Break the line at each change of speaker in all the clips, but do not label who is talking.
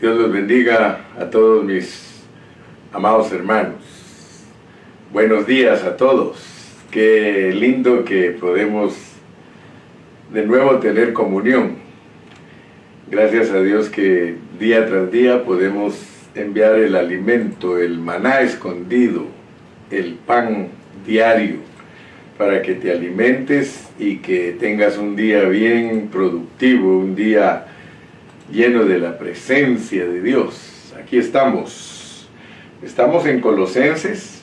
Dios los bendiga a todos mis amados hermanos. Buenos días a todos. Qué lindo que podemos de nuevo tener comunión. Gracias a Dios que día tras día podemos enviar el alimento, el maná escondido, el pan diario, para que te alimentes y que tengas un día bien productivo, un día lleno de la presencia de Dios. Aquí estamos. Estamos en Colosenses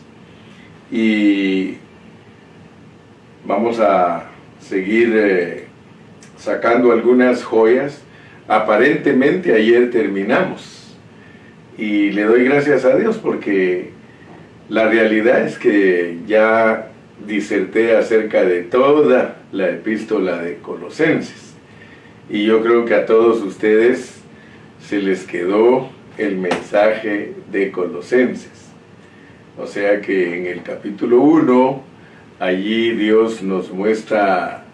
y vamos a seguir eh, sacando algunas joyas. Aparentemente ayer terminamos y le doy gracias a Dios porque la realidad es que ya diserté acerca de toda la epístola de Colosenses y yo creo que a todos ustedes se les quedó el mensaje de Colosenses. O sea que en el capítulo 1, allí Dios nos muestra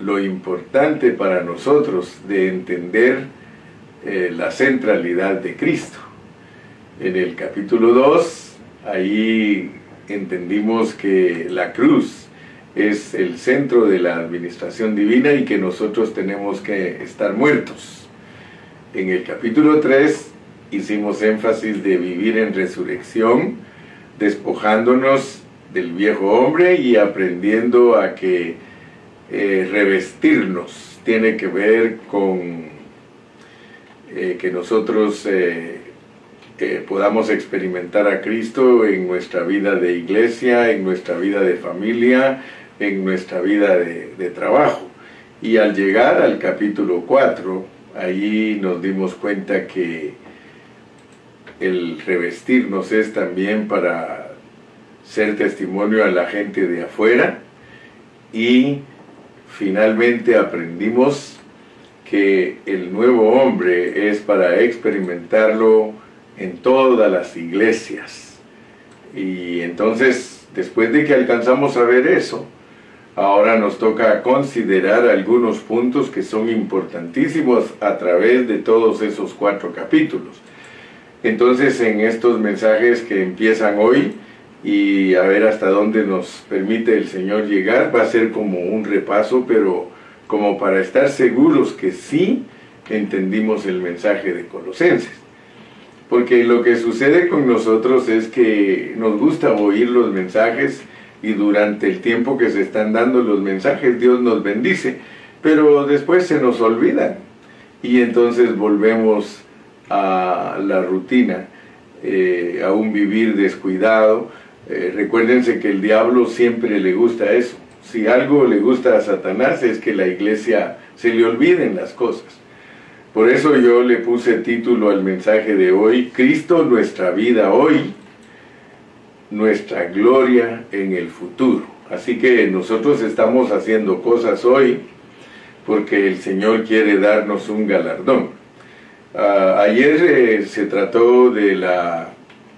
lo importante para nosotros de entender eh, la centralidad de Cristo. En el capítulo 2, allí entendimos que la cruz es el centro de la administración divina y que nosotros tenemos que estar muertos. En el capítulo 3 hicimos énfasis de vivir en resurrección, despojándonos del viejo hombre y aprendiendo a que eh, revestirnos tiene que ver con eh, que nosotros eh, podamos experimentar a Cristo en nuestra vida de iglesia, en nuestra vida de familia, en nuestra vida de, trabajo. Y al llegar al capítulo 4, allí nos dimos cuenta que el revestirnos es también para ser testimonio a la gente de afuera y finalmente aprendimos que el nuevo hombre es para experimentarlo en todas las iglesias. Y entonces, después de que alcanzamos a ver eso, Ahora nos toca considerar algunos puntos que son importantísimos a través de todos esos cuatro capítulos. Entonces en estos mensajes que empiezan hoy y a ver hasta dónde nos permite el Señor llegar, va a ser como un repaso, pero como para estar seguros que sí entendimos el mensaje de Colosenses. Porque lo que sucede con nosotros es que nos gusta oír los mensajes, y durante el tiempo que se están dando los mensajes Dios nos bendice, pero después se nos olvidan y entonces volvemos a la rutina, eh, a un vivir descuidado. Eh, recuérdense que el diablo siempre le gusta eso. Si algo le gusta a Satanás es que la iglesia se le olviden las cosas. Por eso yo le puse título al mensaje de hoy, Cristo nuestra vida hoy, nuestra gloria en el futuro. Así que nosotros estamos haciendo cosas hoy porque el Señor quiere darnos un galardón. Ah, ayer eh, se trató de la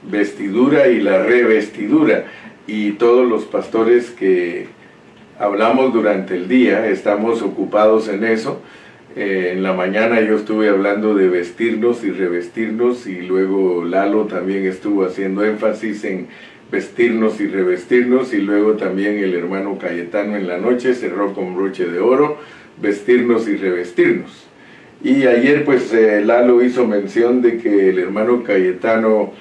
vestidura y la revestidura y todos los pastores que hablamos durante el día estamos ocupados en eso. Eh, en la mañana yo estuve hablando de vestirnos y revestirnos y luego Lalo también estuvo haciendo énfasis en vestirnos y revestirnos y luego también el hermano Cayetano en la noche cerró con broche de oro, vestirnos y revestirnos. Y ayer pues eh, Lalo hizo mención de que el hermano Cayetano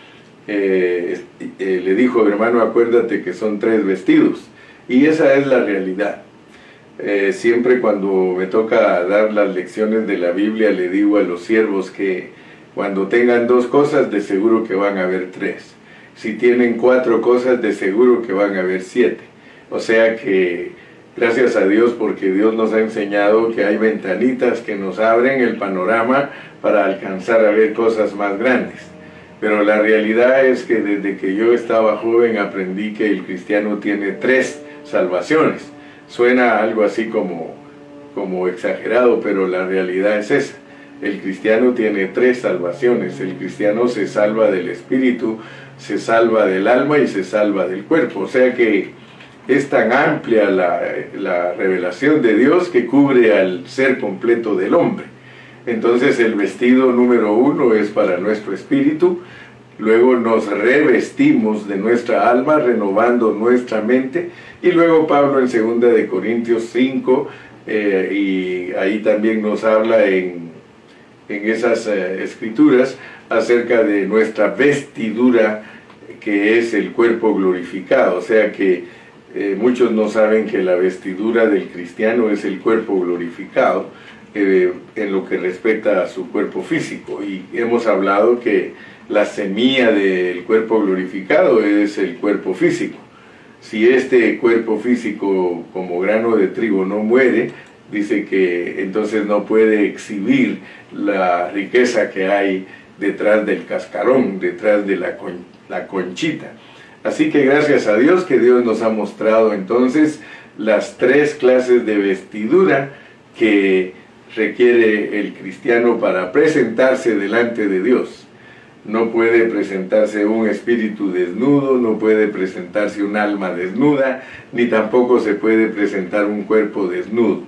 eh, eh, le dijo, hermano, acuérdate que son tres vestidos. Y esa es la realidad. siempre cuando me toca dar las lecciones de la Biblia le digo a los siervos que cuando tengan dos cosas de seguro que van a haber tres si tienen cuatro cosas, de seguro que van a haber siete. O sea que gracias a Dios porque Dios nos ha enseñado que hay ventanitas que nos abren el panorama para alcanzar a ver cosas más grandes. Pero la realidad es que desde que yo estaba joven aprendí que el cristiano tiene tres salvaciones. Suena algo así como, como exagerado, pero la realidad es esa. El cristiano tiene tres salvaciones. El cristiano se salva del espíritu, se salva del alma y se salva del cuerpo. O sea que es tan amplia la, revelación de Dios que cubre al ser completo del hombre. Entonces el vestido número uno es para nuestro espíritu, luego nos revestimos de nuestra alma, renovando nuestra mente, y luego Pablo en 2 de Corintios 5, eh, y ahí también nos habla en, en esas eh, escrituras acerca de nuestra vestidura, que es el cuerpo glorificado, o sea que eh, muchos no saben que la vestidura del cristiano es el cuerpo glorificado en lo que respecta a su cuerpo físico, y hemos hablado que la semilla del cuerpo glorificado es el cuerpo físico. Si este cuerpo físico como grano de trigo no muere, dice que entonces no puede exhibir la riqueza que hay detrás del cascarón, detrás de la, la conchita. Así que gracias a Dios que Dios nos ha mostrado entonces las tres clases de vestidura que requiere el cristiano para presentarse delante de Dios no puede presentarse un espíritu desnudo, no puede presentarse un alma desnuda, ni tampoco se puede presentar un cuerpo desnudo.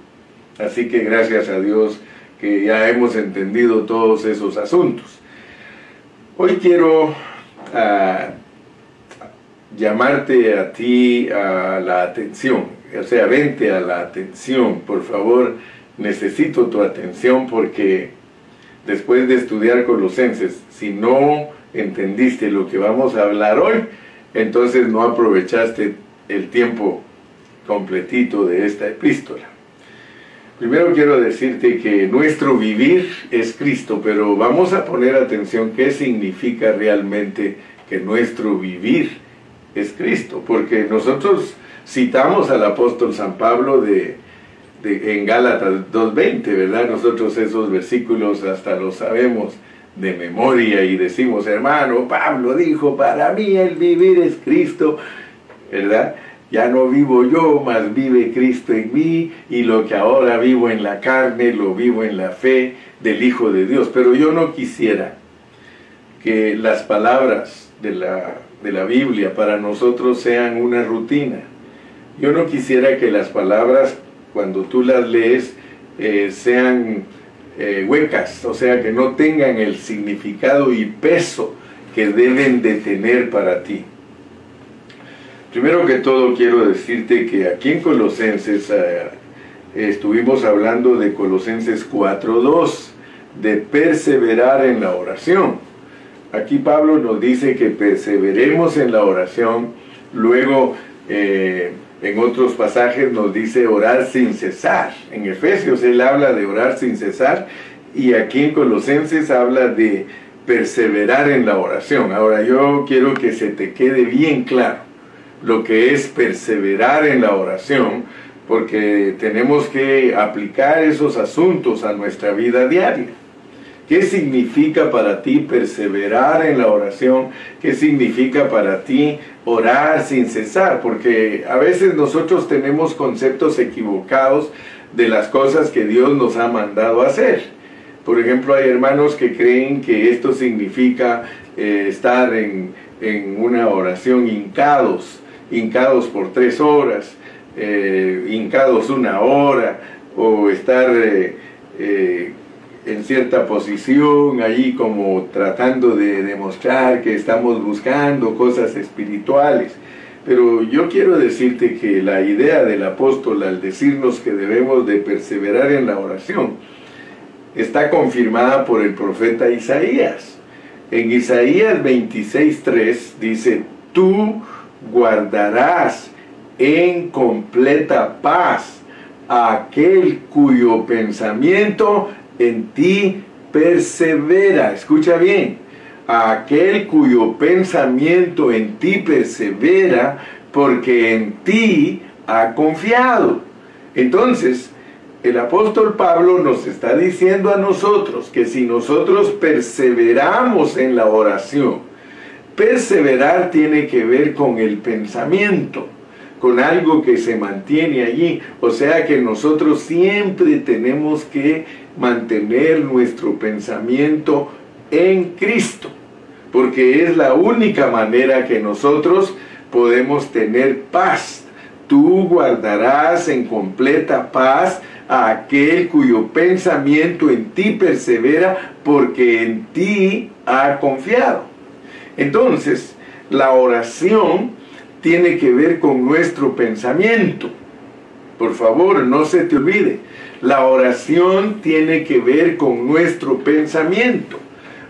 Así que gracias a Dios que ya hemos entendido todos esos asuntos. Hoy quiero ah, llamarte a ti a la atención, o sea, vente a la atención, por favor, necesito tu atención porque después de estudiar Colosenses, si no entendiste lo que vamos a hablar hoy, entonces no aprovechaste el tiempo completito de esta epístola. Primero quiero decirte que nuestro vivir es Cristo, pero vamos a poner atención qué significa realmente que nuestro vivir es Cristo, porque nosotros citamos al apóstol San Pablo de en Gálatas 2.20, ¿verdad? Nosotros esos versículos hasta los sabemos de memoria y decimos, hermano, Pablo dijo, para mí el vivir es Cristo, ¿verdad? Ya no vivo yo, mas vive Cristo en mí, y lo que ahora vivo en la carne, lo vivo en la fe del Hijo de Dios. Pero yo no quisiera que las palabras de la, de la Biblia para nosotros sean una rutina. Yo no quisiera que las palabras cuando tú las lees eh, sean eh, huecas, o sea, que no tengan el significado y peso que deben de tener para ti. Primero que todo quiero decirte que aquí en Colosenses eh, estuvimos hablando de Colosenses 4.2, de perseverar en la oración. Aquí Pablo nos dice que perseveremos en la oración, luego en otros pasajes nos dice orar sin cesar. En Efesios él habla de orar sin cesar y aquí en Colosenses habla de perseverar en la oración. Ahora yo quiero que se te quede bien claro lo que es perseverar en la oración, porque tenemos que aplicar esos asuntos a nuestra vida diaria. ¿Qué significa para ti perseverar en la oración? ¿Qué significa para ti orar sin cesar? Porque a veces nosotros tenemos conceptos equivocados de las cosas que Dios nos ha mandado hacer. Por ejemplo, hay hermanos que creen que esto significa eh, estar en, una oración hincados, hincados por tres horas, eh, hincados una hora, o estar... Eh, en cierta posición, allí como tratando de demostrar que estamos buscando cosas espirituales. Pero yo quiero decirte que la idea del apóstol al decirnos que debemos de perseverar en la oración está confirmada por el profeta Isaías. En Isaías 26.3 dice, tú guardarás en completa paz aquel cuyo pensamiento en ti persevera. Escucha bien, aquel cuyo pensamiento en ti persevera porque en ti ha confiado. Entonces, el apóstol Pablo nos está diciendo a nosotros que si nosotros perseveramos en la oración, perseverar tiene que ver con el pensamiento con algo que se mantiene allí. O sea que nosotros siempre tenemos que mantener nuestro pensamiento en Cristo, porque es la única manera que nosotros podemos tener paz. Tú guardarás en completa paz a aquel cuyo pensamiento en ti persevera porque en ti ha confiado. Entonces, la oración tiene que ver con nuestro pensamiento. Por favor, no se te olvide. La oración tiene que ver con nuestro pensamiento.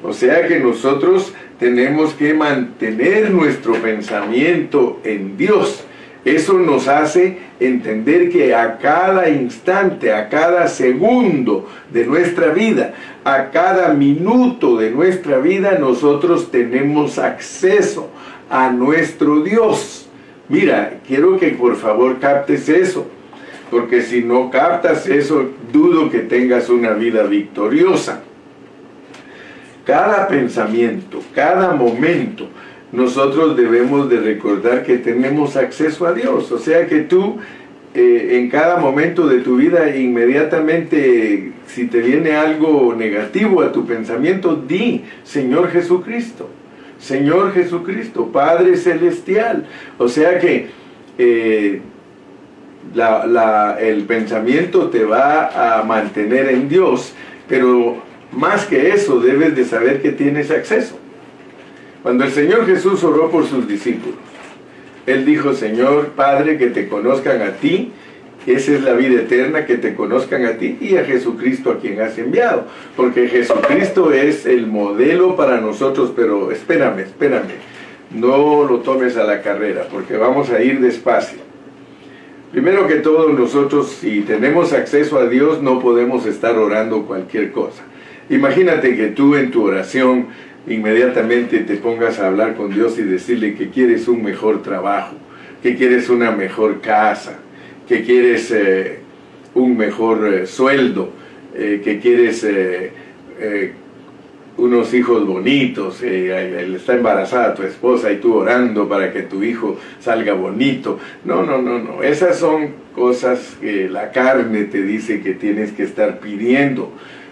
O sea que nosotros tenemos que mantener nuestro pensamiento en Dios. Eso nos hace entender que a cada instante, a cada segundo de nuestra vida, a cada minuto de nuestra vida, nosotros tenemos acceso a nuestro Dios. Mira, quiero que por favor captes eso, porque si no captas eso, dudo que tengas una vida victoriosa. Cada pensamiento, cada momento, nosotros debemos de recordar que tenemos acceso a Dios. O sea que tú eh, en cada momento de tu vida inmediatamente, si te viene algo negativo a tu pensamiento, di, Señor Jesucristo, Señor Jesucristo, Padre Celestial. O sea que eh, el pensamiento te va a mantener en Dios, pero más que eso, debes de saber que tienes acceso. Cuando el Señor Jesús oró por sus discípulos, Él dijo, Señor Padre, que te conozcan a ti, esa es la vida eterna, que te conozcan a ti y a Jesucristo a quien has enviado. Porque Jesucristo es el modelo para nosotros, pero espérame, espérame, no lo tomes a la carrera, porque vamos a ir despacio. Primero que todo, nosotros si tenemos acceso a Dios no podemos estar orando cualquier cosa. Imagínate que tú en tu oración inmediatamente te pongas a hablar con Dios y decirle que quieres un mejor trabajo, que quieres una mejor casa, que quieres eh, un mejor eh, sueldo, eh, que quieres unos hijos bonitos, está embarazada tu esposa y tú orando para que tu hijo salga bonito. No, no, no, no. Esas son cosas que la carne te dice que tienes que estar pidiendo.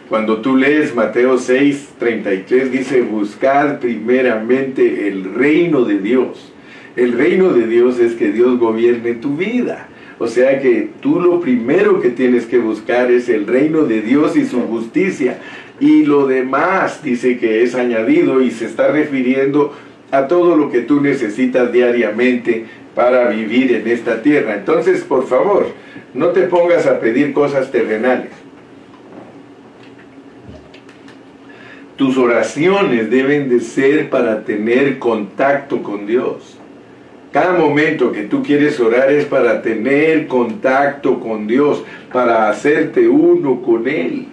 Cuando tú lees Mateo 6, 33, dice, buscar primeramente el reino de Dios. El reino de Dios es que Dios gobierne tu vida. O sea que tú lo primero que tienes que buscar es el reino de Dios y su justicia. Y lo demás dice que es añadido y se está refiriendo a todo lo que tú necesitas diariamente para vivir en esta tierra. Entonces, por favor, no te pongas a pedir cosas terrenales. Tus oraciones deben de ser para tener contacto con Dios. Cada momento que tú quieres orar es para tener contacto con Dios, para hacerte uno con Él.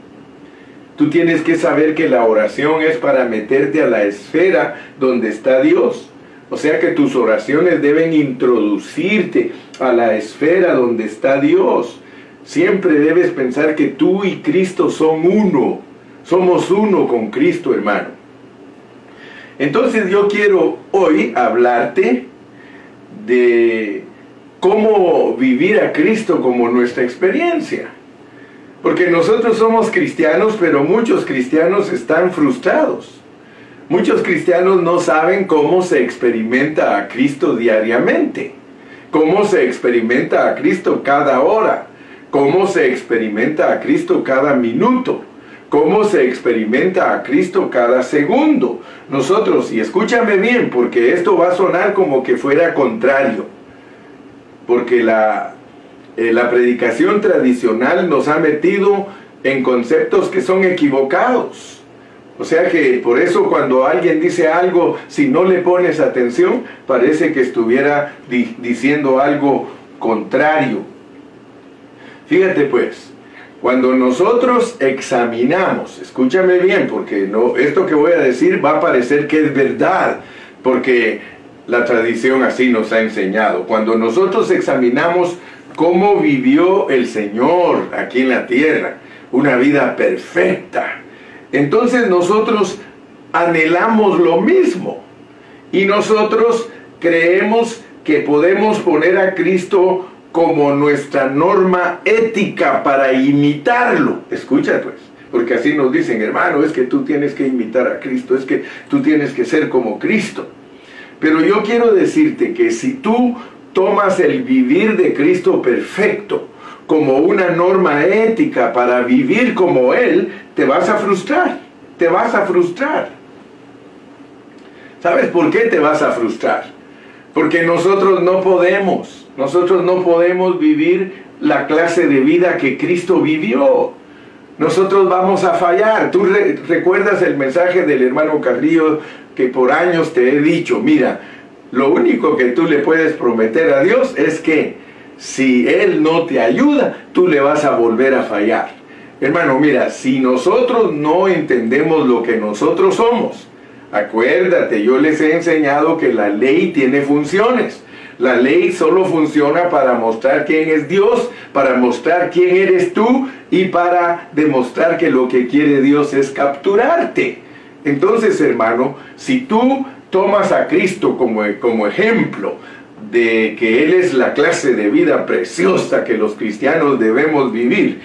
Tú tienes que saber que la oración es para meterte a la esfera donde está Dios. O sea que tus oraciones deben introducirte a la esfera donde está Dios. Siempre debes pensar que tú y Cristo son uno. Somos uno con Cristo, hermano. Entonces yo quiero hoy hablarte de cómo vivir a Cristo como nuestra experiencia. Porque nosotros somos cristianos, pero muchos cristianos están frustrados. Muchos cristianos no saben cómo se experimenta a Cristo diariamente, cómo se experimenta a Cristo cada hora, cómo se experimenta a Cristo cada minuto cómo se experimenta a Cristo cada segundo. Nosotros, y escúchame bien, porque esto va a sonar como que fuera contrario, porque la, eh, la predicación tradicional nos ha metido en conceptos que son equivocados. O sea que por eso cuando alguien dice algo, si no le pones atención, parece que estuviera diciendo algo contrario. Fíjate pues, cuando nosotros examinamos, escúchame bien, porque no, esto que voy a decir va a parecer que es verdad, porque la tradición así nos ha enseñado. Cuando nosotros examinamos cómo vivió el Señor aquí en la tierra, una vida perfecta, entonces nosotros anhelamos lo mismo y nosotros creemos que podemos poner a Cristo como nuestra norma ética para imitarlo. Escucha pues, porque así nos dicen, hermano, es que tú tienes que imitar a Cristo, es que tú tienes que ser como Cristo. Pero yo quiero decirte que si tú tomas el vivir de Cristo perfecto como una norma ética para vivir como Él, te vas a frustrar, te vas a frustrar. ¿Sabes por qué te vas a frustrar? Porque nosotros no podemos, nosotros no podemos vivir la clase de vida que Cristo vivió. Nosotros vamos a fallar. Tú recuerdas el mensaje del hermano Carrillo que por años te he dicho, mira, lo único que tú le puedes prometer a Dios es que si Él no te ayuda, tú le vas a volver a fallar. Hermano, mira, si nosotros no entendemos lo que nosotros somos, acuérdate, yo les he enseñado que la ley tiene funciones. La ley solo funciona para mostrar quién es Dios, para mostrar quién eres tú y para demostrar que lo que quiere Dios es capturarte. Entonces, hermano, si tú tomas a Cristo como, como ejemplo de que Él es la clase de vida preciosa que los cristianos debemos vivir,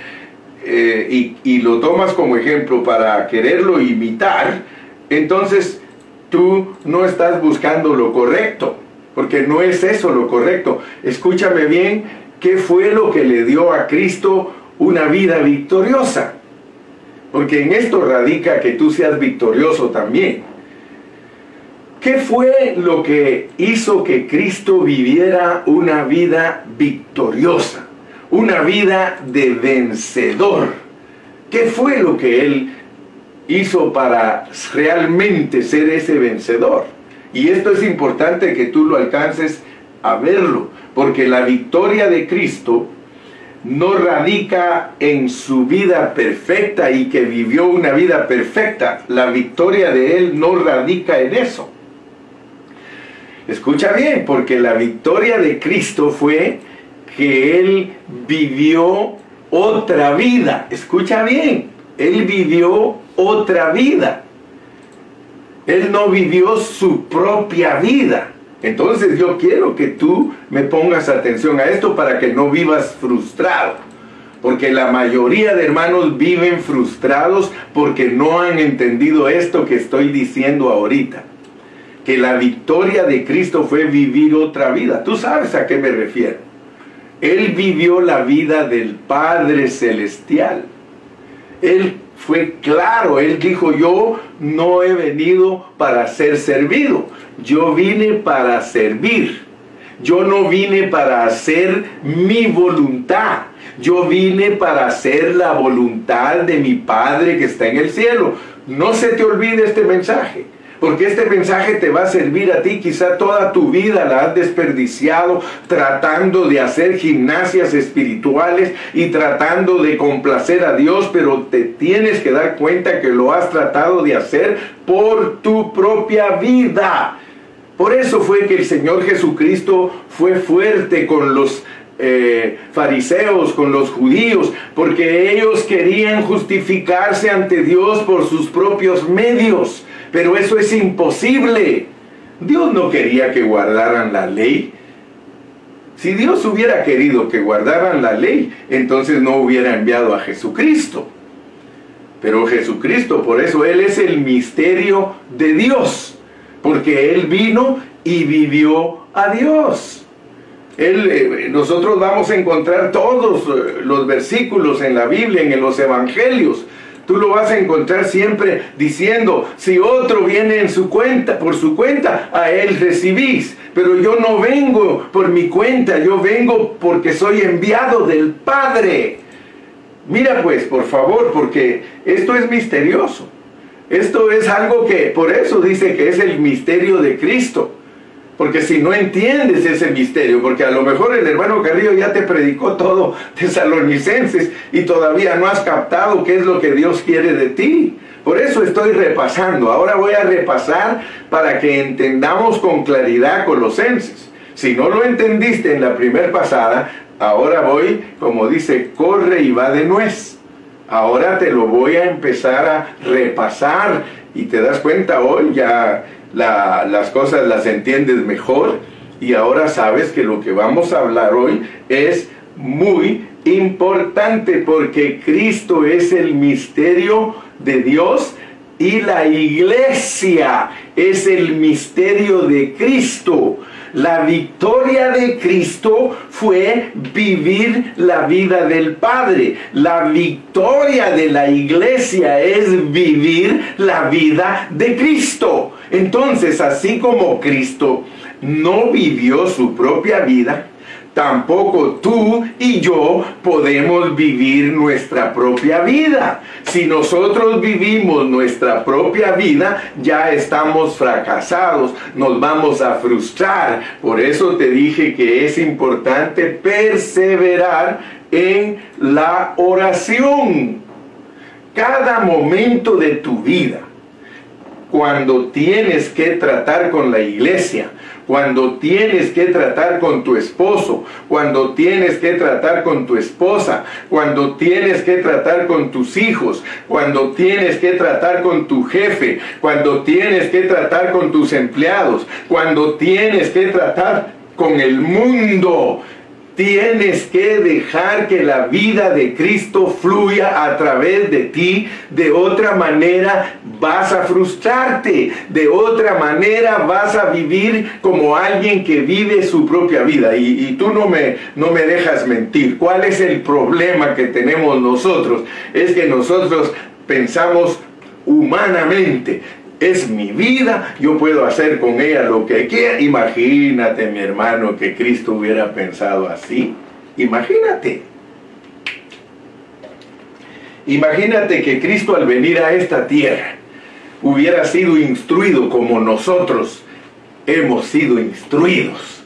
eh, y, y lo tomas como ejemplo para quererlo imitar, entonces tú no estás buscando lo correcto, porque no es eso lo correcto. Escúchame bien, ¿qué fue lo que le dio a Cristo una vida victoriosa? Porque en esto radica que tú seas victorioso también. ¿Qué fue lo que hizo que Cristo viviera una vida victoriosa? Una vida de vencedor. ¿Qué fue lo que Él hizo para realmente ser ese vencedor? Y esto es importante que tú lo alcances a verlo, porque la victoria de Cristo no radica en su vida perfecta y que vivió una vida perfecta. La victoria de Él no radica en eso. Escucha bien, porque la victoria de Cristo fue que Él vivió otra vida. Escucha bien, Él vivió otra vida. Él no vivió su propia vida. Entonces yo quiero que tú me pongas atención a esto para que no vivas frustrado. Porque la mayoría de hermanos viven frustrados porque no han entendido esto que estoy diciendo ahorita que la victoria de Cristo fue vivir otra vida. Tú sabes a qué me refiero. Él vivió la vida del Padre Celestial. Él fue claro, él dijo, yo no he venido para ser servido, yo vine para servir. Yo no vine para hacer mi voluntad, yo vine para hacer la voluntad de mi Padre que está en el cielo. No se te olvide este mensaje. Porque este mensaje te va a servir a ti. Quizá toda tu vida la has desperdiciado tratando de hacer gimnasias espirituales y tratando de complacer a Dios, pero te tienes que dar cuenta que lo has tratado de hacer por tu propia vida. Por eso fue que el Señor Jesucristo fue fuerte con los eh, fariseos, con los judíos, porque ellos querían justificarse ante Dios por sus propios medios. Pero eso es imposible. Dios no quería que guardaran la ley. Si Dios hubiera querido que guardaran la ley, entonces no hubiera enviado a Jesucristo. Pero Jesucristo, por eso Él es el misterio de Dios, porque Él vino y vivió a Dios. Eh, nosotros vamos a encontrar todos eh, los versículos en la Biblia, en los evangelios, Tú lo vas a encontrar siempre diciendo, si otro viene en su cuenta, por su cuenta, a él recibís. Pero yo no vengo por mi cuenta, yo vengo porque soy enviado del Padre. Mira pues, por favor, porque esto es misterioso. Esto es algo que, por eso dice que es el misterio de Cristo. Porque si no entiendes ese misterio, porque a lo mejor el hermano Carrillo ya te predicó todo tesalonicenses y todavía no has captado qué es lo que Dios quiere de ti. Por eso estoy repasando. Ahora voy a repasar para que entendamos con claridad Colosenses. Si no lo entendiste en la primera pasada, ahora voy, como dice, corre y va de nuez. Ahora te lo voy a empezar a repasar y te das cuenta hoy ya las cosas las entiendes mejor y ahora sabes que lo que vamos a hablar hoy es muy importante porque Cristo es el misterio de Dios y la iglesia es el misterio de Cristo. La victoria de Cristo fue vivir la vida del Padre. La victoria de la iglesia es vivir la vida de Cristo. Entonces, así como Cristo no vivió su propia vida, tampoco tú y yo podemos vivir nuestra propia vida. Si nosotros vivimos nuestra propia vida, ya estamos fracasados, nos vamos a frustrar. Por eso te dije que es importante perseverar en la oración. Cada momento de tu vida, cuando tienes que tratar con la iglesia, cuando tienes que tratar con tu esposo, cuando tienes que tratar con tu esposa, cuando tienes que tratar con tus hijos, cuando tienes que tratar con tu jefe, cuando tienes que tratar con tus empleados, cuando tienes que tratar con el mundo. Tienes que dejar que la vida de Cristo fluya a través de ti. De otra manera vas a frustrarte. De otra manera vas a vivir como alguien que vive su propia vida. Y, tú no me, no me dejas mentir. ¿Cuál es el problema que tenemos nosotros? Es que nosotros pensamos humanamente es mi vida, yo puedo hacer con ella lo que quiera. Imagínate, mi hermano, que Cristo hubiera pensado así. Imagínate. Imagínate que Cristo al venir a esta tierra hubiera sido instruido como nosotros hemos sido instruidos.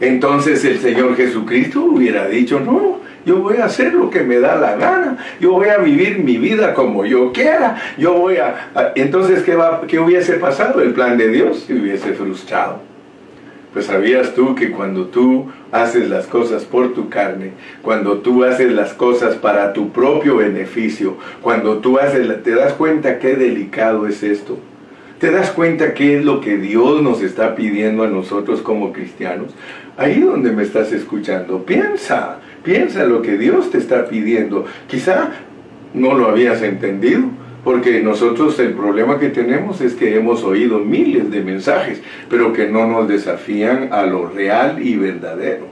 Entonces el Señor Jesucristo hubiera dicho, no, yo voy a hacer lo que me da la gana, yo voy a vivir mi vida como yo quiera, yo voy a... Entonces, ¿qué, va, ¿qué hubiese pasado? El plan de Dios se hubiese frustrado. Pues sabías tú que cuando tú haces las cosas por tu carne, cuando tú haces las cosas para tu propio beneficio, cuando tú haces, te das cuenta qué delicado es esto. ¿Te das cuenta qué es lo que Dios nos está pidiendo a nosotros como cristianos? Ahí donde me estás escuchando, piensa, Piensa lo que Dios te está pidiendo. Quizá no lo habías entendido, porque nosotros el problema que tenemos es que hemos oído miles de mensajes, pero que no nos desafían a lo real y verdadero.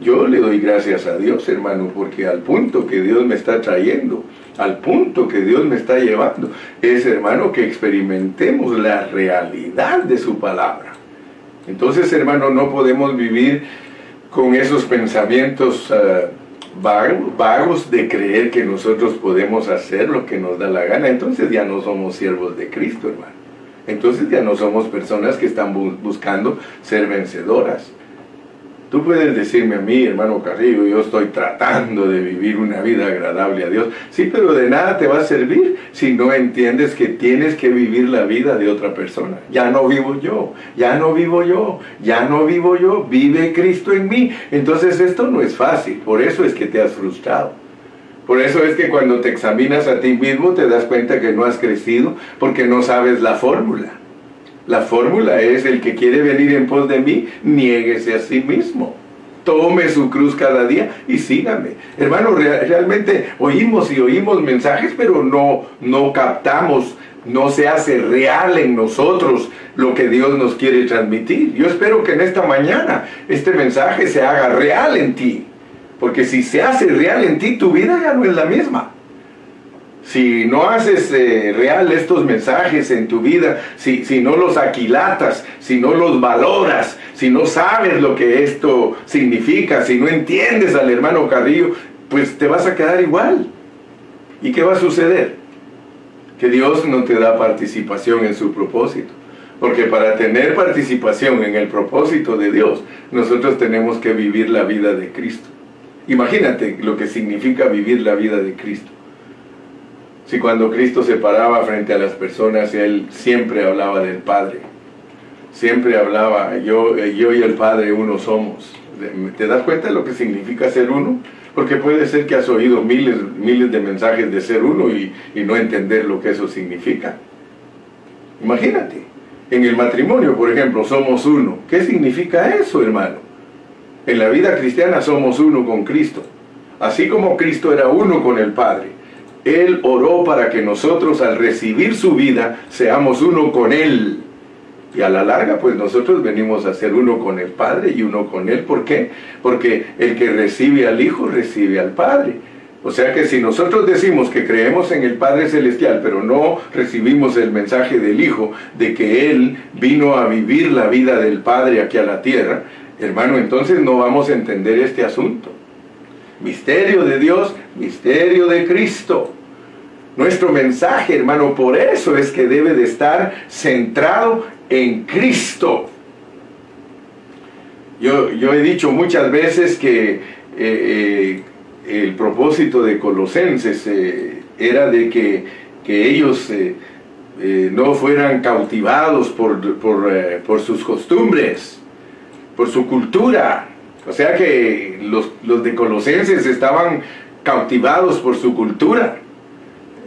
Yo le doy gracias a Dios, hermano, porque al punto que Dios me está trayendo, al punto que Dios me está llevando, es, hermano, que experimentemos la realidad de su palabra. Entonces, hermano, no podemos vivir con esos pensamientos uh, vagos de creer que nosotros podemos hacer lo que nos da la gana, entonces ya no somos siervos de Cristo, hermano. Entonces ya no somos personas que están buscando ser vencedoras. Tú puedes decirme a mí, hermano Carrillo, yo estoy tratando de vivir una vida agradable a Dios. Sí, pero de nada te va a servir si no entiendes que tienes que vivir la vida de otra persona. Ya no vivo yo, ya no vivo yo, ya no vivo yo, vive Cristo en mí. Entonces esto no es fácil, por eso es que te has frustrado. Por eso es que cuando te examinas a ti mismo te das cuenta que no has crecido porque no sabes la fórmula. La fórmula es el que quiere venir en pos de mí, niéguese a sí mismo. Tome su cruz cada día y sígame. Hermano, realmente oímos y oímos mensajes, pero no, no captamos, no se hace real en nosotros lo que Dios nos quiere transmitir. Yo espero que en esta mañana este mensaje se haga real en ti. Porque si se hace real en ti, tu vida ya no es la misma si no haces eh, real estos mensajes en tu vida, si, si no los aquilatas, si no los valoras, si no sabes lo que esto significa, si no entiendes al hermano Carrillo, pues te vas a quedar igual. ¿Y qué va a suceder? Que Dios no te da participación en su propósito. Porque para tener participación en el propósito de Dios, nosotros tenemos que vivir la vida de Cristo. Imagínate lo que significa vivir la vida de Cristo. Si cuando Cristo se paraba frente a las personas, Él siempre hablaba del Padre. Siempre hablaba, yo, yo y el Padre uno somos. ¿Te das cuenta de lo que significa ser uno? Porque puede ser que has oído miles, miles de mensajes de ser uno y, y no entender lo que eso significa. Imagínate, en el matrimonio, por ejemplo, somos uno. ¿Qué significa eso, hermano? En la vida cristiana somos uno con Cristo. Así como Cristo era uno con el Padre, él oró para que nosotros al recibir su vida seamos uno con Él. Y a la larga, pues nosotros venimos a ser uno con el Padre y uno con Él. ¿Por qué? Porque el que recibe al Hijo recibe al Padre. O sea que si nosotros decimos que creemos en el Padre Celestial, pero no recibimos el mensaje del Hijo de que Él vino a vivir la vida del Padre aquí a la tierra, hermano, entonces no vamos a entender este asunto. Misterio de Dios, misterio de Cristo. Nuestro mensaje, hermano, por eso es que debe de estar centrado en Cristo. Yo, yo he dicho muchas veces que eh, eh, el propósito de Colosenses eh, era de que, que ellos no fueran cautivados por, por, por, sus costumbres, por su cultura. O sea que los, los de Colosenses estaban cautivados por su cultura.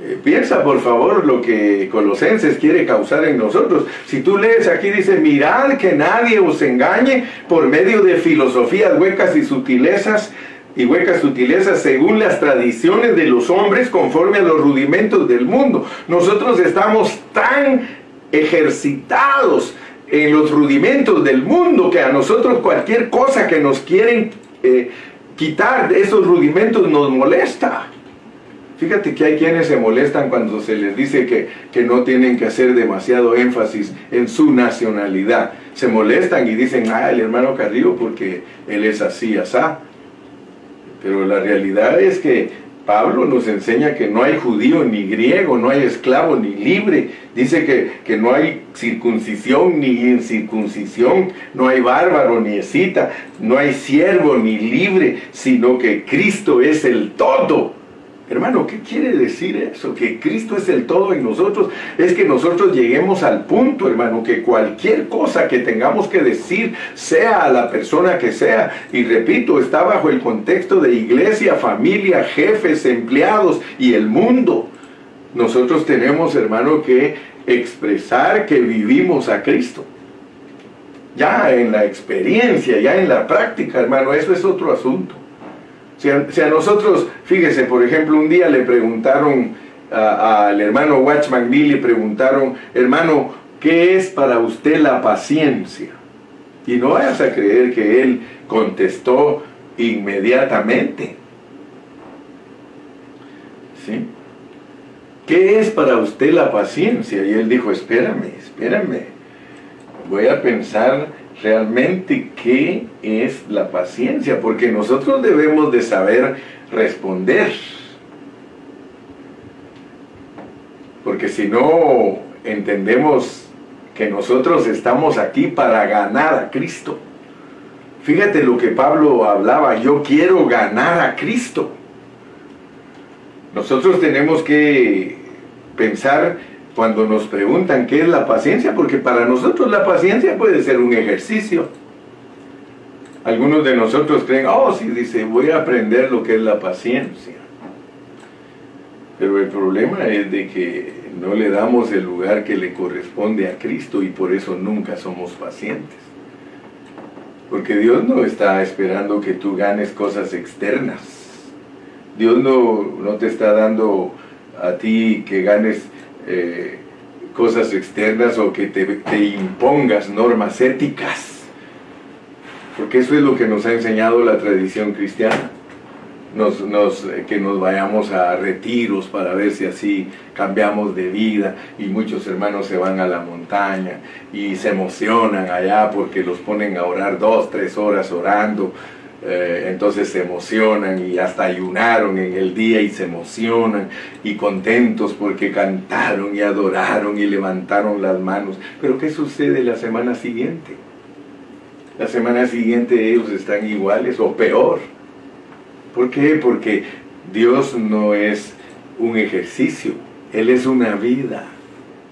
Eh, piensa por favor lo que Colosenses quiere causar en nosotros. Si tú lees aquí dice, mirad que nadie os engañe por medio de filosofías huecas y sutilezas y huecas sutilezas según las tradiciones de los hombres conforme a los rudimentos del mundo. Nosotros estamos tan ejercitados en los rudimentos del mundo que a nosotros cualquier cosa que nos quieren eh, quitar esos rudimentos nos molesta. Fíjate que hay quienes se molestan cuando se les dice que, que, no tienen que hacer demasiado énfasis en su nacionalidad. Se molestan y dicen, ah, el hermano Carrillo porque él es así, asá. Pero la realidad es que Pablo nos enseña que no hay judío ni griego, no hay esclavo ni libre. Dice que, que no hay circuncisión ni incircuncisión, no hay bárbaro ni escita, no hay siervo ni libre, sino que Cristo es el todo Hermano, ¿qué quiere decir eso? Que Cristo es el todo en nosotros. Es que nosotros lleguemos al punto, hermano, que cualquier cosa que tengamos que decir, sea a la persona que sea, y repito, está bajo el contexto de iglesia, familia, jefes, empleados y el mundo. Nosotros tenemos, hermano, que expresar que vivimos a Cristo. Ya en la experiencia, ya en la práctica, hermano, eso es otro asunto. Si a, nosotros, fíjese, por ejemplo, un día le preguntaron al hermano Watchman Lee, le preguntaron, hermano, ¿qué es para usted la paciencia? Y no vayas a creer que él contestó inmediatamente. ¿Sí? ¿Qué es para usted la paciencia? Y él dijo, espérame, espérame. Voy a pensar realmente qué es la paciencia, porque nosotros debemos de saber responder. Porque si no entendemos que nosotros estamos aquí para ganar a Cristo. Fíjate lo que Pablo hablaba, yo quiero ganar a Cristo. Nosotros tenemos que pensar cuando nos preguntan qué es la paciencia, porque para nosotros la paciencia puede ser un ejercicio. Algunos de nosotros creen, oh, sí, dice, voy a aprender lo que es la paciencia. Pero el problema es de que no le damos el lugar que le corresponde a Cristo y por eso nunca somos pacientes. Porque Dios no está esperando que tú ganes cosas externas. Dios no, no te está dando a ti que ganes eh, cosas externas o que te, impongas normas éticas. Porque eso es lo que nos ha enseñado la tradición cristiana. Nos, nos, que nos vayamos a retiros para ver si así cambiamos de vida y muchos hermanos se van a la montaña y se emocionan allá porque los ponen a orar dos, tres horas orando eh, entonces se emocionan y hasta ayunaron en el día y se emocionan y contentos porque cantaron y adoraron y levantaron las manos. Pero ¿qué sucede la semana siguiente? La semana siguiente ellos están iguales o peor. ¿Por qué? Porque Dios no es un ejercicio, Él es una vida.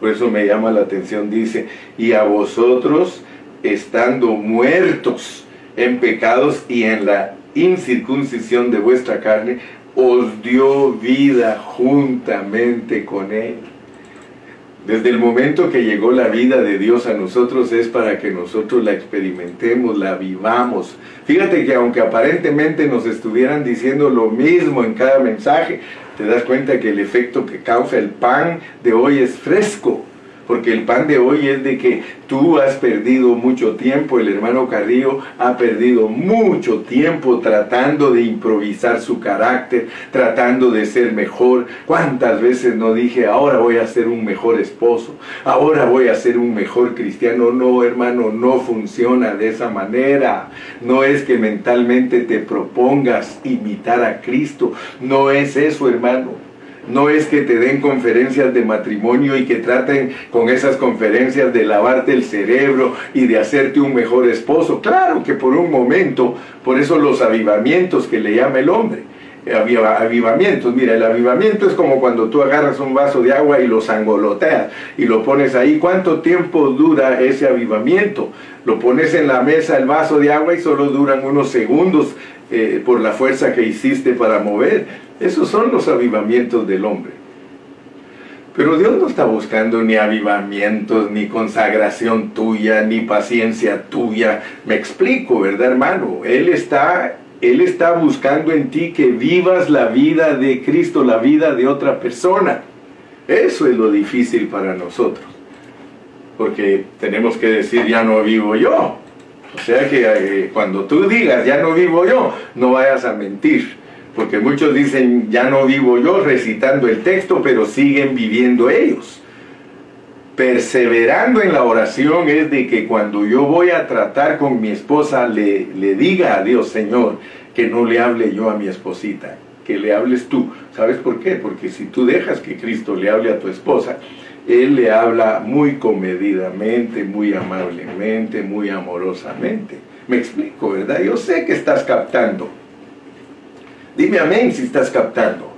Por eso me llama la atención, dice, y a vosotros estando muertos en pecados y en la incircuncisión de vuestra carne, os dio vida juntamente con Él. Desde el momento que llegó la vida de Dios a nosotros es para que nosotros la experimentemos, la vivamos. Fíjate que aunque aparentemente nos estuvieran diciendo lo mismo en cada mensaje, te das cuenta que el efecto que causa el pan de hoy es fresco, porque el pan de hoy es de que tú has perdido mucho tiempo, el hermano Carrillo ha perdido mucho tiempo tratando de improvisar su carácter, tratando de ser mejor. ¿Cuántas veces no dije, ahora voy a ser un mejor esposo, ahora voy a ser un mejor cristiano? No, hermano, no funciona de esa manera. No es que mentalmente te propongas imitar a Cristo, no es eso, hermano. No es que te den conferencias de matrimonio y que traten con esas conferencias de lavarte el cerebro y de hacerte un mejor esposo. Claro que por un momento, por eso los avivamientos que le llama el hombre. Avivamientos, mira, el avivamiento es como cuando tú agarras un vaso de agua y lo sangoloteas y lo pones ahí. ¿Cuánto tiempo dura ese avivamiento? Lo pones en la mesa el vaso de agua y solo duran unos segundos eh, por la fuerza que hiciste para mover. Esos son los avivamientos del hombre. Pero Dios no está buscando ni avivamientos, ni consagración tuya, ni paciencia tuya. Me explico, ¿verdad, hermano? Él está, Él está buscando en ti que vivas la vida de Cristo, la vida de otra persona. Eso es lo difícil para nosotros. Porque tenemos que decir, ya no vivo yo. O sea que eh, cuando tú digas, ya no vivo yo, no vayas a mentir porque muchos dicen, ya no vivo yo recitando el texto, pero siguen viviendo ellos. Perseverando en la oración es de que cuando yo voy a tratar con mi esposa, le, le diga a Dios, Señor, que no le hable yo a mi esposita, que le hables tú. ¿Sabes por qué? Porque si tú dejas que Cristo le hable a tu esposa, Él le habla muy comedidamente, muy amablemente, muy amorosamente. Me explico, ¿verdad? Yo sé que estás captando. Dime amén si estás captando.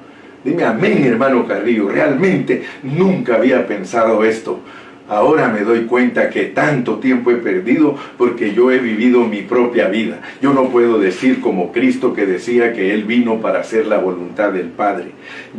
Dime amén, hermano Carrillo. Realmente nunca había pensado esto. Ahora me doy cuenta que tanto tiempo he perdido porque yo he vivido mi propia vida. Yo no puedo decir como Cristo que decía que Él vino para hacer la voluntad del Padre.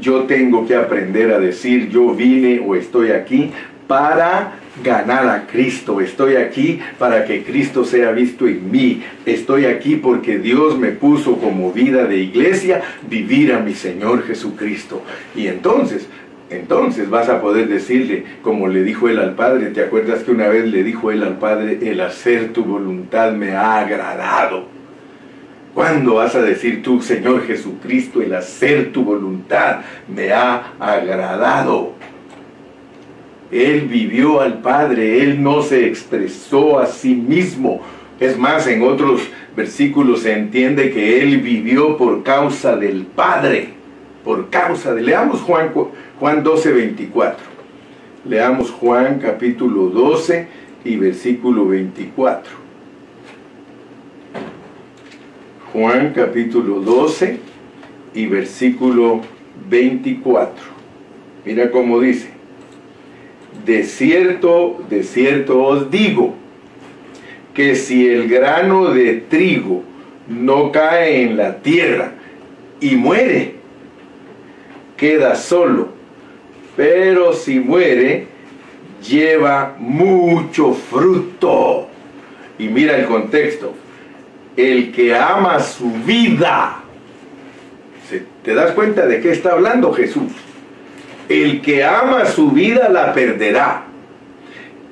Yo tengo que aprender a decir yo vine o estoy aquí para ganar a Cristo. Estoy aquí para que Cristo sea visto en mí. Estoy aquí porque Dios me puso como vida de iglesia vivir a mi Señor Jesucristo. Y entonces, entonces vas a poder decirle, como le dijo él al Padre, ¿te acuerdas que una vez le dijo él al Padre, el hacer tu voluntad me ha agradado? ¿Cuándo vas a decir tú, Señor Jesucristo, el hacer tu voluntad me ha agradado? Él vivió al Padre, Él no se expresó a sí mismo. Es más, en otros versículos se entiende que Él vivió por causa del Padre, por causa de... Leamos Juan, Juan 12, 24. Leamos Juan capítulo 12 y versículo 24. Juan capítulo 12 y versículo 24. Mira cómo dice de cierto, de cierto os digo, que si el grano de trigo no cae en la tierra y muere, queda solo, pero si muere, lleva mucho fruto. Y mira el contexto, el que ama su vida, ¿te das cuenta de qué está hablando Jesús? El que ama su vida la perderá.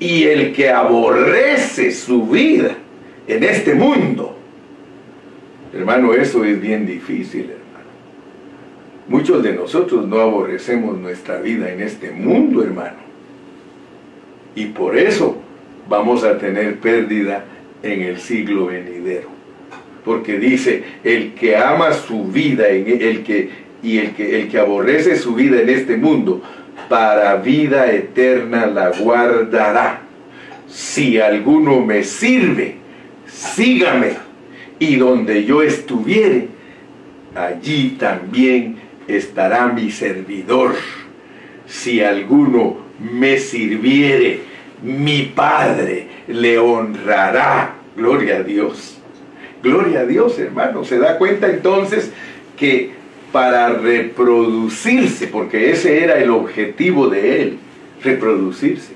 Y el que aborrece su vida en este mundo, hermano, eso es bien difícil. Muchos de nosotros no aborrecemos nuestra vida en este mundo, hermano. Y por eso vamos a tener pérdida en el siglo venidero. Porque dice, el que ama su vida, el que y el que, el que aborrece su vida en este mundo, para vida eterna la guardará. Si alguno me sirve, sígame, y donde yo estuviere, allí también estará mi servidor. Si alguno me sirviere, mi Padre le honrará. Gloria a Dios. Gloria a Dios, hermano. ¿Se da cuenta entonces que para reproducirse, porque ese era el objetivo de él, reproducirse.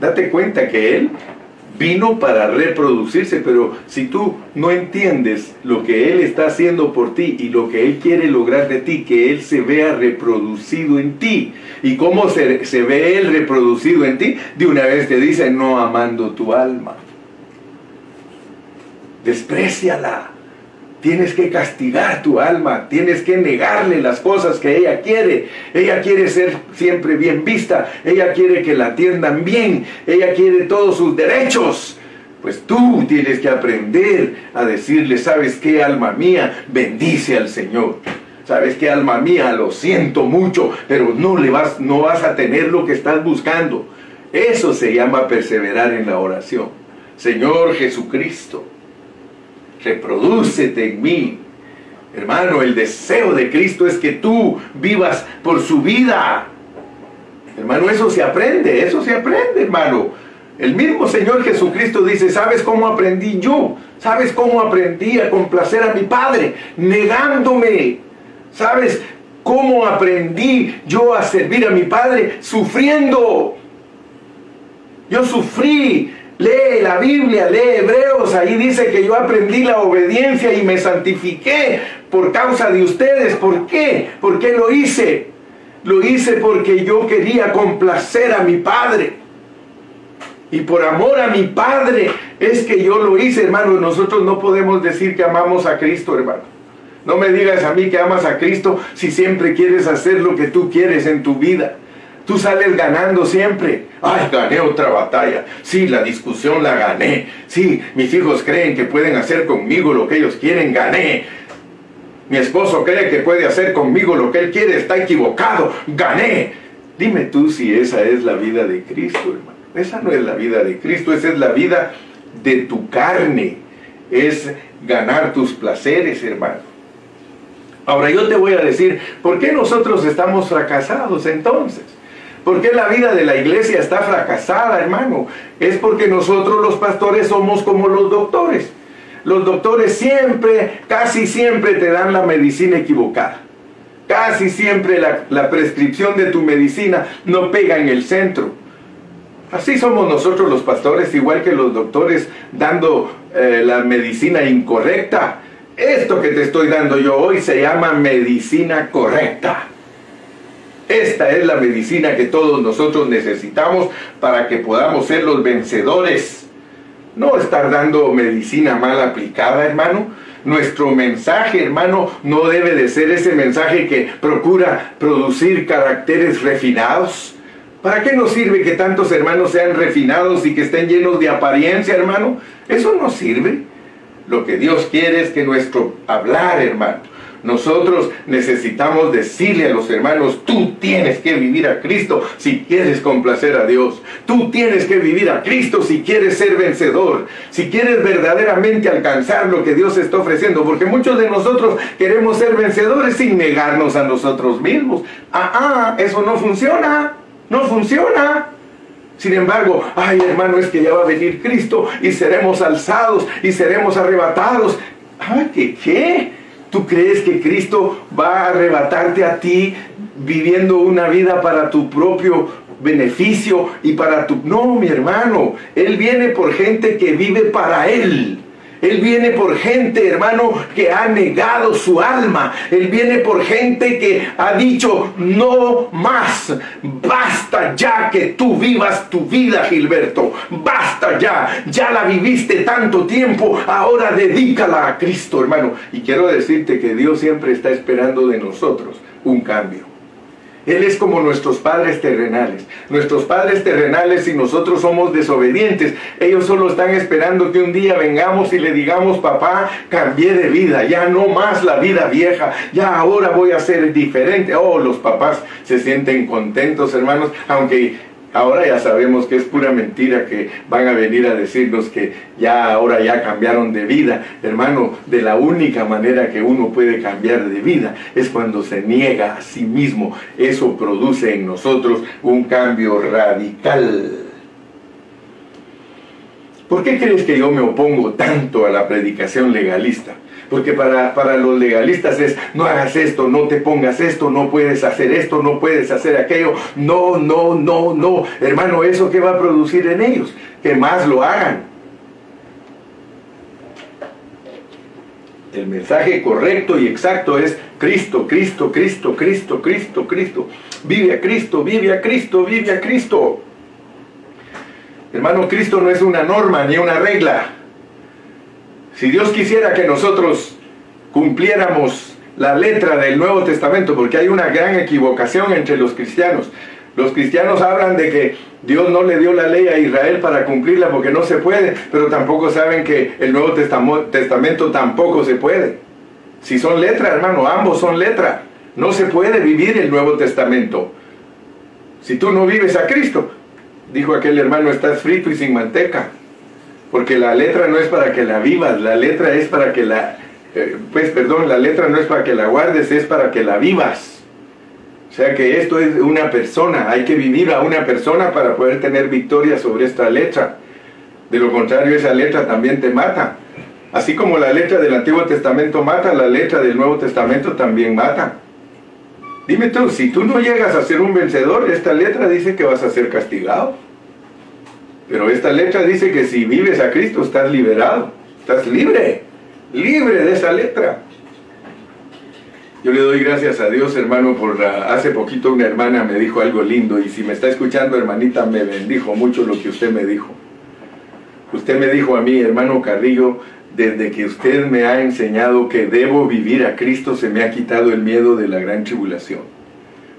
Date cuenta que él vino para reproducirse, pero si tú no entiendes lo que Él está haciendo por ti y lo que Él quiere lograr de ti, que Él se vea reproducido en ti, y cómo se, se ve Él reproducido en ti, de una vez te dice, no amando tu alma. Despreciala. Tienes que castigar tu alma, tienes que negarle las cosas que ella quiere. Ella quiere ser siempre bien vista, ella quiere que la atiendan bien, ella quiere todos sus derechos. Pues tú tienes que aprender a decirle, ¿sabes qué, alma mía? Bendice al Señor. ¿Sabes qué, alma mía? Lo siento mucho, pero no, le vas, no vas a tener lo que estás buscando. Eso se llama perseverar en la oración. Señor Jesucristo, reprodúcete en mí. Hermano, el deseo de Cristo es que tú vivas por su vida. Hermano, eso se aprende, eso se aprende, hermano. El mismo Señor Jesucristo dice, ¿sabes cómo aprendí yo? ¿Sabes cómo aprendí a complacer a mi Padre? Negándome. ¿Sabes cómo aprendí yo a servir a mi Padre? Sufriendo. Yo sufrí Lee la Biblia, lee Hebreos, ahí dice que yo aprendí la obediencia y me santifiqué por causa de ustedes. ¿Por qué? ¿Por qué lo hice? Lo hice porque yo quería complacer a mi Padre. Y por amor a mi Padre es que yo lo hice, hermano. Nosotros no podemos decir que amamos a Cristo, hermano. No me digas a mí que amas a Cristo si siempre quieres hacer lo que tú quieres en tu vida. Tú sales ganando siempre. Ay, gané otra batalla. Sí, la discusión la gané. Sí, mis hijos creen que pueden hacer conmigo lo que ellos quieren. Gané. Mi esposo cree que puede hacer conmigo lo que él quiere. Está equivocado. Gané. Dime tú si esa es la vida de Cristo, hermano. Esa no es la vida de Cristo. Esa es la vida de tu carne. Es ganar tus placeres, hermano. Ahora yo te voy a decir, ¿por qué nosotros estamos fracasados entonces? ¿Por qué la vida de la iglesia está fracasada, hermano? Es porque nosotros los pastores somos como los doctores. Los doctores siempre, casi siempre te dan la medicina equivocada. Casi siempre la, prescripción de tu medicina no pega en el centro. Así somos nosotros los pastores, igual que los doctores dando eh, la medicina incorrecta. Esto que te estoy dando yo hoy se llama medicina correcta. Esta es la medicina que todos nosotros necesitamos para que podamos ser los vencedores. No estar dando medicina mal aplicada, hermano. Nuestro mensaje, hermano, no debe de ser ese mensaje que procura producir caracteres refinados. ¿Para qué nos sirve que tantos hermanos sean refinados y que estén llenos de apariencia, hermano? Eso no sirve. Lo que Dios quiere es que nuestro hablar, hermano, nosotros necesitamos decirle a los hermanos, tú tienes que vivir a Cristo si quieres complacer a Dios. Tú tienes que vivir a Cristo si quieres ser vencedor, si quieres verdaderamente alcanzar lo que Dios está ofreciendo. Porque muchos de nosotros queremos ser vencedores sin negarnos a nosotros mismos. Ah, ah, eso no funciona. No funciona. Sin embargo, ay hermano, es que ya va a venir Cristo y seremos alzados y seremos arrebatados. Ay, ¿qué qué? ¿Tú crees que Cristo va a arrebatarte a ti viviendo una vida para tu propio beneficio y para tu... No, mi hermano, Él viene por gente que vive para Él. Él viene por gente, hermano, que ha negado su alma. Él viene por gente que ha dicho, no más. Basta ya que tú vivas tu vida, Gilberto. Basta ya. Ya la viviste tanto tiempo. Ahora dedícala a Cristo, hermano. Y quiero decirte que Dios siempre está esperando de nosotros un cambio. Él es como nuestros padres terrenales. Nuestros padres terrenales, y nosotros somos desobedientes, ellos solo están esperando que un día vengamos y le digamos, papá, cambié de vida, ya no más la vida vieja, ya ahora voy a ser diferente. Oh, los papás se sienten contentos, hermanos, aunque Ahora ya sabemos que es pura mentira que van a venir a decirnos que ya ahora ya cambiaron de vida. Hermano, de la única manera que uno puede cambiar de vida es cuando se niega a sí mismo. Eso produce en nosotros un cambio radical. ¿Por qué crees que yo me opongo tanto a la predicación legalista? Porque para, para los legalistas es, no hagas esto, no te pongas esto, no puedes hacer esto, no puedes hacer aquello. No, no, no, no. Hermano, ¿eso qué va a producir en ellos? Que más lo hagan. El mensaje correcto y exacto es Cristo, Cristo, Cristo, Cristo, Cristo, Cristo. Vive a Cristo, vive a Cristo, vive a Cristo. Hermano, Cristo no es una norma ni una regla. Si Dios quisiera que nosotros cumpliéramos la letra del Nuevo Testamento, porque hay una gran equivocación entre los cristianos. Los cristianos hablan de que Dios no le dio la ley a Israel para cumplirla porque no se puede, pero tampoco saben que el Nuevo Testamento tampoco se puede. Si son letras, hermano, ambos son letras. No se puede vivir el Nuevo Testamento. Si tú no vives a Cristo, dijo aquel hermano, estás frito y sin manteca. Porque la letra no es para que la vivas, la letra es para que la... Eh, pues perdón, la letra no es para que la guardes, es para que la vivas. O sea que esto es una persona, hay que vivir a una persona para poder tener victoria sobre esta letra. De lo contrario, esa letra también te mata. Así como la letra del Antiguo Testamento mata, la letra del Nuevo Testamento también mata. Dime tú, si tú no llegas a ser un vencedor, esta letra dice que vas a ser castigado. Pero esta letra dice que si vives a Cristo estás liberado, estás libre, libre de esa letra. Yo le doy gracias a Dios, hermano, por hace poquito una hermana me dijo algo lindo y si me está escuchando, hermanita, me bendijo mucho lo que usted me dijo. Usted me dijo a mí, hermano Carrillo, desde que usted me ha enseñado que debo vivir a Cristo, se me ha quitado el miedo de la gran tribulación.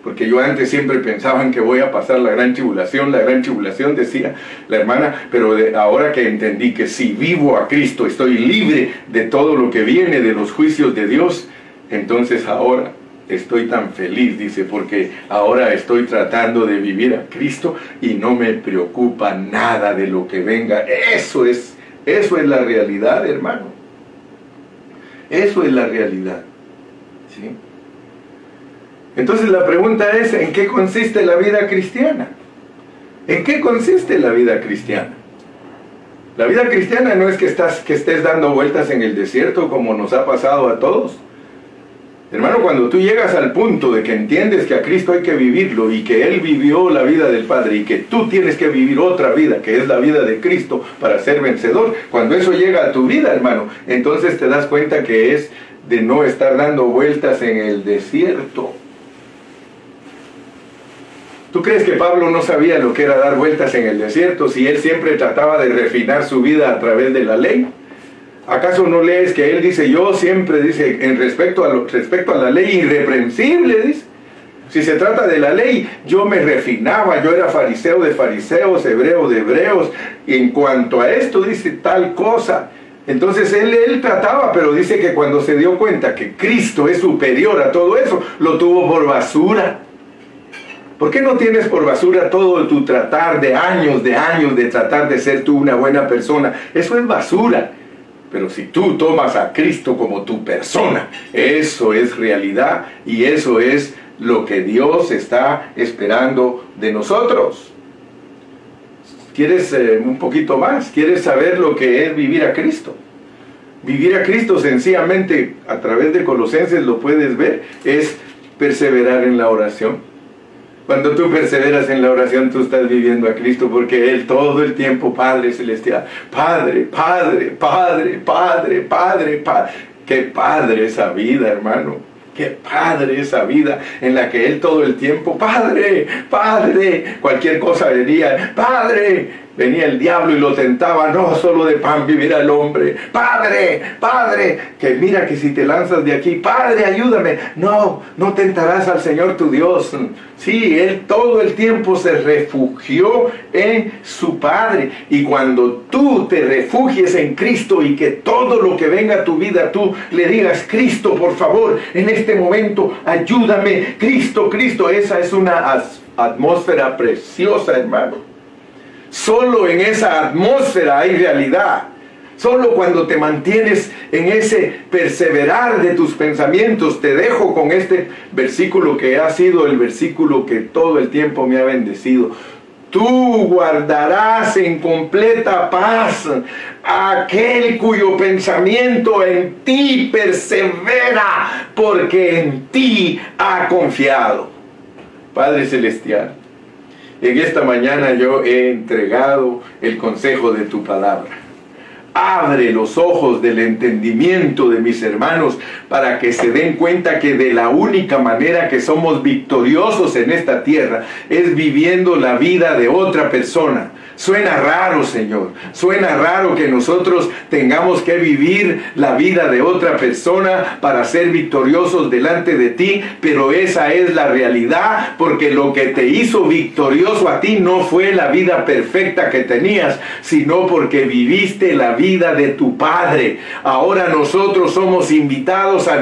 Porque yo antes siempre pensaba en que voy a pasar la gran tribulación, la gran tribulación, decía la hermana, pero ahora que entendí que si vivo a Cristo estoy libre de todo lo que viene de los juicios de Dios, entonces ahora estoy tan feliz, dice, porque ahora estoy tratando de vivir a Cristo y no me preocupa nada de lo que venga. Eso es eso es la realidad, hermano. Eso es la realidad. ¿Sí? Entonces la pregunta es, ¿en qué consiste la vida cristiana? ¿En qué consiste la vida cristiana? La vida cristiana no es que, estés dando vueltas en el desierto como nos ha pasado a todos. Hermano, cuando tú llegas al punto de que entiendes que a Cristo hay que vivirlo y que Él vivió la vida del Padre y que tú tienes que vivir otra vida, que es la vida de Cristo para ser vencedor, cuando eso llega a tu vida, hermano, entonces te das cuenta que es de no estar dando vueltas en el desierto. ¿Tú crees que Pablo no sabía lo que era dar vueltas en el desierto si él siempre trataba de refinar su vida a través de la ley? ¿Acaso no lees que él dice, yo siempre dice, en respecto a, respecto a la ley irreprensible, dice? Si se trata de la ley, yo me refinaba, yo era fariseo de fariseos, hebreo de hebreos, y en cuanto a esto dice tal cosa. Entonces él, él trataba, pero dice que cuando se dio cuenta que Cristo es superior a todo eso, lo tuvo por basura. ¿Por qué no tienes por basura todo tu tratar de años, de años de tratar de ser tú una buena persona? Eso es basura. Pero si tú tomas a Cristo como tu persona, eso es realidad y eso es lo que Dios está esperando de nosotros. ¿Quieres eh, un poquito más? ¿Quieres saber lo que es vivir a Cristo? Vivir a Cristo sencillamente a través de Colosenses lo puedes ver, es perseverar en la oración cuando tú perseveras en la oración, tú estás viviendo a Cristo porque Él todo el tiempo, Padre Celestial, Padre, Padre, Padre, Padre, Padre, Padre. Qué padre esa vida, hermano. Qué padre esa vida en la que Él todo el tiempo, Padre, Padre, cualquier cosa diría, Padre, venía el diablo y lo tentaba, no solo de pan vivirá el hombre. Padre, Padre, que mira que si te lanzas de aquí, Padre, ayúdame. No, no tentarás al Señor tu Dios. Sí, Él todo el tiempo se refugió en su Padre. Y cuando tú te refugies en Cristo y que todo lo que venga a tu vida, tú le digas, Cristo, por favor, en este momento, ayúdame. Cristo, Cristo, esa es una atmósfera preciosa, hermano. Solo en esa atmósfera hay realidad. Solo cuando te mantienes en ese perseverar de tus pensamientos, te dejo con este versículo que ha sido el versículo que todo el tiempo me ha bendecido. Tú guardarás en completa paz aquel cuyo pensamiento en ti persevera, porque en ti ha confiado. Padre Celestial, en esta mañana yo he entregado el consejo de tu palabra. Abre los ojos del entendimiento de mis hermanos para que se den cuenta que de la única manera que somos victoriosos en esta tierra es viviendo la vida de otra persona Suena raro, Señor. Suena raro que nosotros tengamos que vivir la vida de otra persona para ser victoriosos delante de ti, pero esa es la realidad, porque lo que te hizo victorioso a ti no fue la vida perfecta que tenías, sino porque viviste la vida de tu Padre. Ahora nosotros somos invitados a